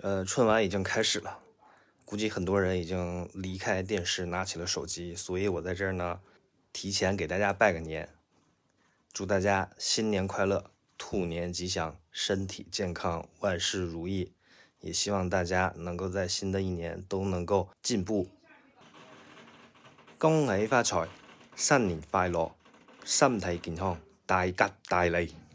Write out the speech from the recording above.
呃春晚已经开始了估计很多人已经离开电视拿起了手机所以我在这儿呢提前给大家拜个年。祝大家新年快乐兔年吉祥身体健康万事如意。也希望大家能够在新的一年都能够进步。恭喜发财新年快乐身体健康大吉大利。